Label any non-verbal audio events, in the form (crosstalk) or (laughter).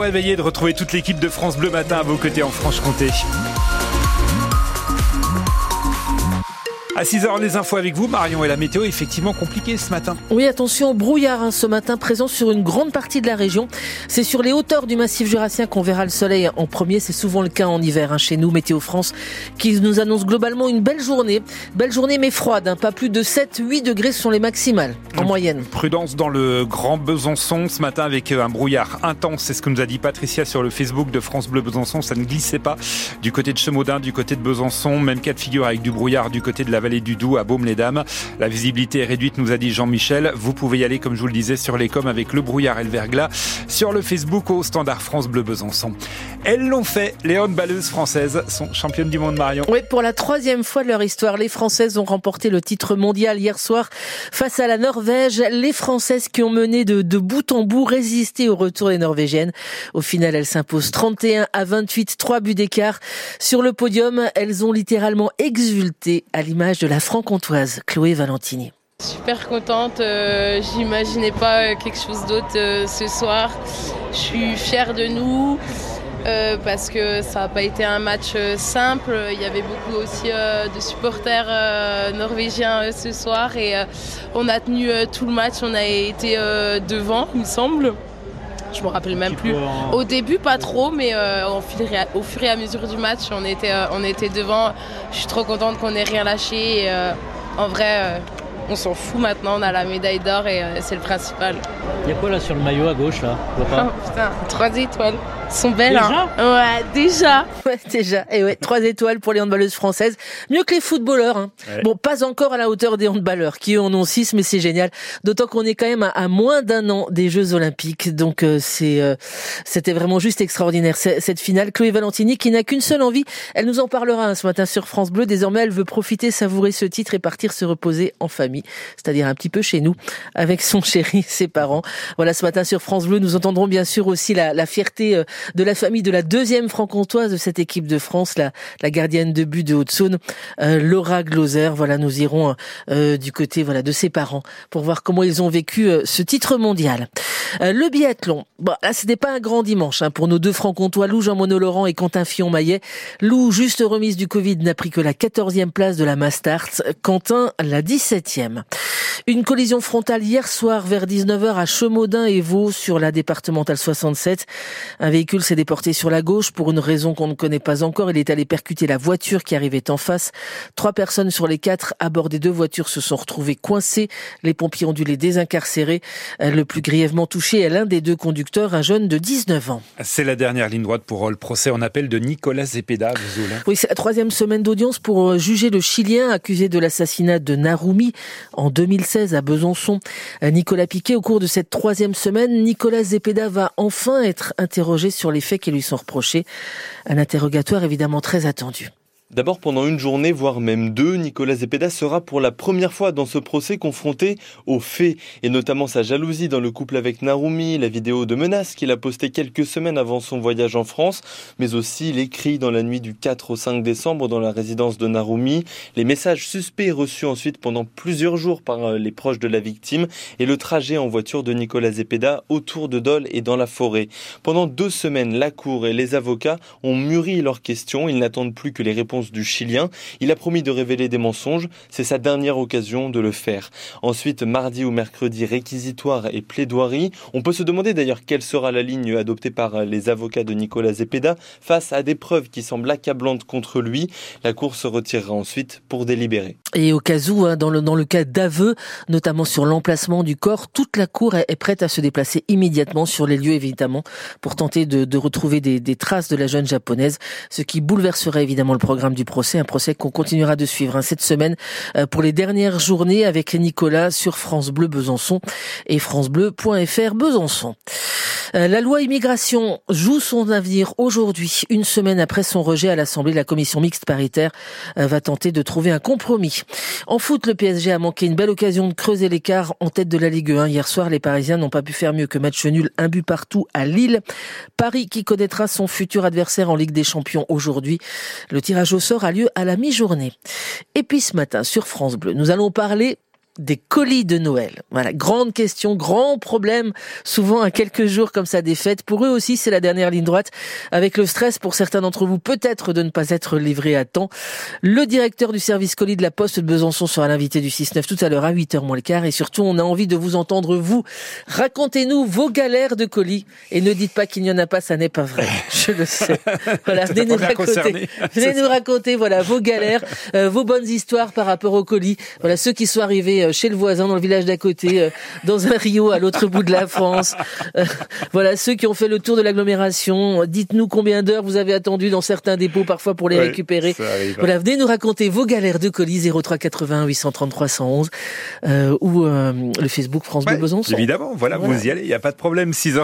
Réveillé de retrouver toute l'équipe de France Bleu Matin à vos côtés en Franche-Comté. À 6h, les infos avec vous, Marion, et la météo est effectivement compliquée ce matin. Oui, attention, brouillard hein, ce matin présent sur une grande partie de la région. C'est sur les hauteurs du massif jurassien qu'on verra le soleil en premier. C'est souvent le cas en hiver hein, chez nous, Météo France, qui nous annonce globalement une belle journée. Belle journée mais froide, hein, pas plus de 7-8 degrés sont les maximales en moyenne. Prudence dans le Grand Besançon ce matin avec euh, un brouillard intense. C'est ce que nous a dit Patricia sur le Facebook de France Bleu Besançon. Ça ne glissait pas du côté de Chemaudin, du côté de Besançon. Même cas de figure avec du brouillard du côté de la vallée du Doubs à Baume-les-Dames. La visibilité est réduite, nous a dit Jean-Michel. Vous pouvez y aller, comme je vous le disais, sur les coms avec le brouillard et le verglas sur le Facebook au Standard France Bleu Besançon. Elles l'ont fait. Les handballeuses françaises sont championnes du monde, Marion. Oui, pour la troisième fois de leur histoire, les Françaises ont remporté le titre mondial hier soir face à la Norvège. Les Françaises qui ont mené de, de bout en bout, résisté au retour des Norvégiennes. Au final, elles s'imposent 31 à 28, trois buts d'écart. Sur le podium, elles ont littéralement exulté à l'image de la franc-comtoise Chloé Valentini. Super contente, euh, j'imaginais pas euh, quelque chose d'autre euh, ce soir. Je suis fière de nous parce que ça n'a pas été un match simple. Il y avait beaucoup aussi de supporters norvégiens ce soir et on a tenu tout le match. On a été devant, il me semble. Je me rappelle même plus. Au début, pas trop, mais au, fur et à mesure du match, on était, on était devant. Je suis trop contente qu'on ait rien lâché. Et, en vrai, on s'en fout maintenant, on a la médaille d'or et c'est le principal. Il y a quoi là sur le maillot à gauche là? Oh, (laughs) putain, trois étoiles sont belles. Déjà hein. Ouais, déjà. Ouais, déjà. Et ouais, trois étoiles pour les handballeuses françaises. Mieux que les footballeurs. Hein. Ouais. Bon, pas encore à la hauteur des handballeurs qui en ont six, mais c'est génial. D'autant qu'on est quand même à, à moins d'un an des Jeux Olympiques. Donc euh, c'est, euh, c'était vraiment juste extraordinaire cette finale. Chloé Valentini qui n'a qu'une seule envie. Elle nous en parlera hein, ce matin sur France Bleu. Désormais, elle veut profiter, savourer ce titre et partir se reposer en famille, c'est-à-dire un petit peu chez nous, avec son chéri, ses parents. Voilà, ce matin sur France Bleu, nous entendrons bien sûr aussi la, la fierté euh, de la famille de la deuxième franc-comtoise de cette équipe de France, la, la gardienne de but de Haute-Saône, euh, Laura Gloser. Voilà, nous irons euh, du côté voilà de ses parents pour voir comment ils ont vécu euh, ce titre mondial. Euh, le biathlon, bon, là c'était pas un grand dimanche hein, pour nos deux francs-comtois, Lou Jean-Monod Laurent et Quentin Fillon-Maillet. Lou, juste remise du Covid, n'a pris que la 14e place de la Mastart. Quentin, la 17e. Une collision frontale hier soir vers 19h à Chemaudin et Vaux sur la départementale 67. Un s'est déporté sur la gauche pour une raison qu'on ne connaît pas encore. Il est allé percuter la voiture qui arrivait en face. Trois personnes sur les quatre à bord des deux voitures se sont retrouvées coincées. Les pompiers ont dû les désincarcérer. Le plus grièvement touché est l'un des deux conducteurs, un jeune de 19 ans. C'est la dernière ligne droite pour le procès en appel de Nicolas Zepeda. Oui, c'est la troisième semaine d'audience pour juger le Chilien accusé de l'assassinat de Narumi en 2016 à Besançon. Nicolas Piquet, au cours de cette troisième semaine, Nicolas Zepeda va enfin être interrogé sur les faits qui lui sont reprochés. Un interrogatoire évidemment très attendu. D'abord, pendant une journée, voire même deux, Nicolas Zepeda sera pour la première fois dans ce procès confronté aux faits, et notamment sa jalousie dans le couple avec Narumi, la vidéo de menace qu'il a postée quelques semaines avant son voyage en France, mais aussi les cris dans la nuit du 4 au 5 décembre dans la résidence de Narumi, les messages suspects reçus ensuite pendant plusieurs jours par euh, les proches de la victime, et le trajet en voiture de Nicolas Zepeda autour de Dole et dans la forêt. Pendant deux semaines, la Cour et les avocats ont mûri leurs questions, ils n'attendent plus que les réponses du Chilien. Il a promis de révéler des mensonges. C'est sa dernière occasion de le faire. Ensuite, mardi ou mercredi, réquisitoire et plaidoirie. On peut se demander d'ailleurs quelle sera la ligne adoptée par les avocats de Nicolas Zepeda face à des preuves qui semblent accablantes contre lui. La Cour se retirera ensuite pour délibérer. Et au cas où, hein, dans le, dans le cas d'aveux, notamment sur l'emplacement du corps, toute la Cour est, prête à se déplacer immédiatement sur les lieux, évidemment, pour tenter de, de retrouver des, des traces de la jeune japonaise, ce qui bouleverserait évidemment le programme du procès, un procès qu'on continuera de suivre hein, cette semaine euh, pour les dernières journées avec Nicolas sur France Bleu Besançon et francebleu.fr Besançon. Euh, la loi immigration joue son avenir aujourd'hui, une semaine après son rejet à l'Assemblée. La commission mixte paritaire euh, va tenter de trouver un compromis. En foot, le PSG a manqué une belle occasion de creuser l'écart en tête de la Ligue 1. Hier soir, les Parisiens n'ont pas pu faire mieux que match nul, un but partout à Lille. Paris qui connaîtra son futur adversaire en Ligue des Champions aujourd'hui. Le tirage au sort a lieu à la mi-journée. Et puis ce matin, sur France Bleu, nous allons parler des colis de Noël. Voilà, grande question, grand problème, souvent à quelques jours comme ça des fêtes. Pour eux aussi, c'est la dernière ligne droite, avec le stress pour certains d'entre vous peut-être de ne pas être livré à temps. Le directeur du service colis de la Poste de Besançon sera l'invité du 6-9 tout à l'heure à 8h moins le quart. Et surtout, on a envie de vous entendre, vous. Racontez-nous vos galères de colis. Et ne dites pas qu'il n'y en a pas, ça n'est pas vrai. (laughs) Je le sais. Voilà, venez nous raconter. Venez nous raconter, voilà, vos galères, euh, vos bonnes histoires par rapport au colis. Voilà, ceux qui sont arrivés euh, chez le voisin, dans le village d'à côté, euh, dans un rio à l'autre bout de la France. voilà, ceux qui ont fait le tour de l'agglomération. Dites-nous combien d'heures vous avez attendu dans certains dépôts parfois pour les récupérer. Voilà, venez nous raconter vos galères de colis 03 80 833 111 euh, ou euh, le Facebook France Bleu Besançon. Évidemment, voilà, voilà, vous y allez, il n'y a pas de problème. 6h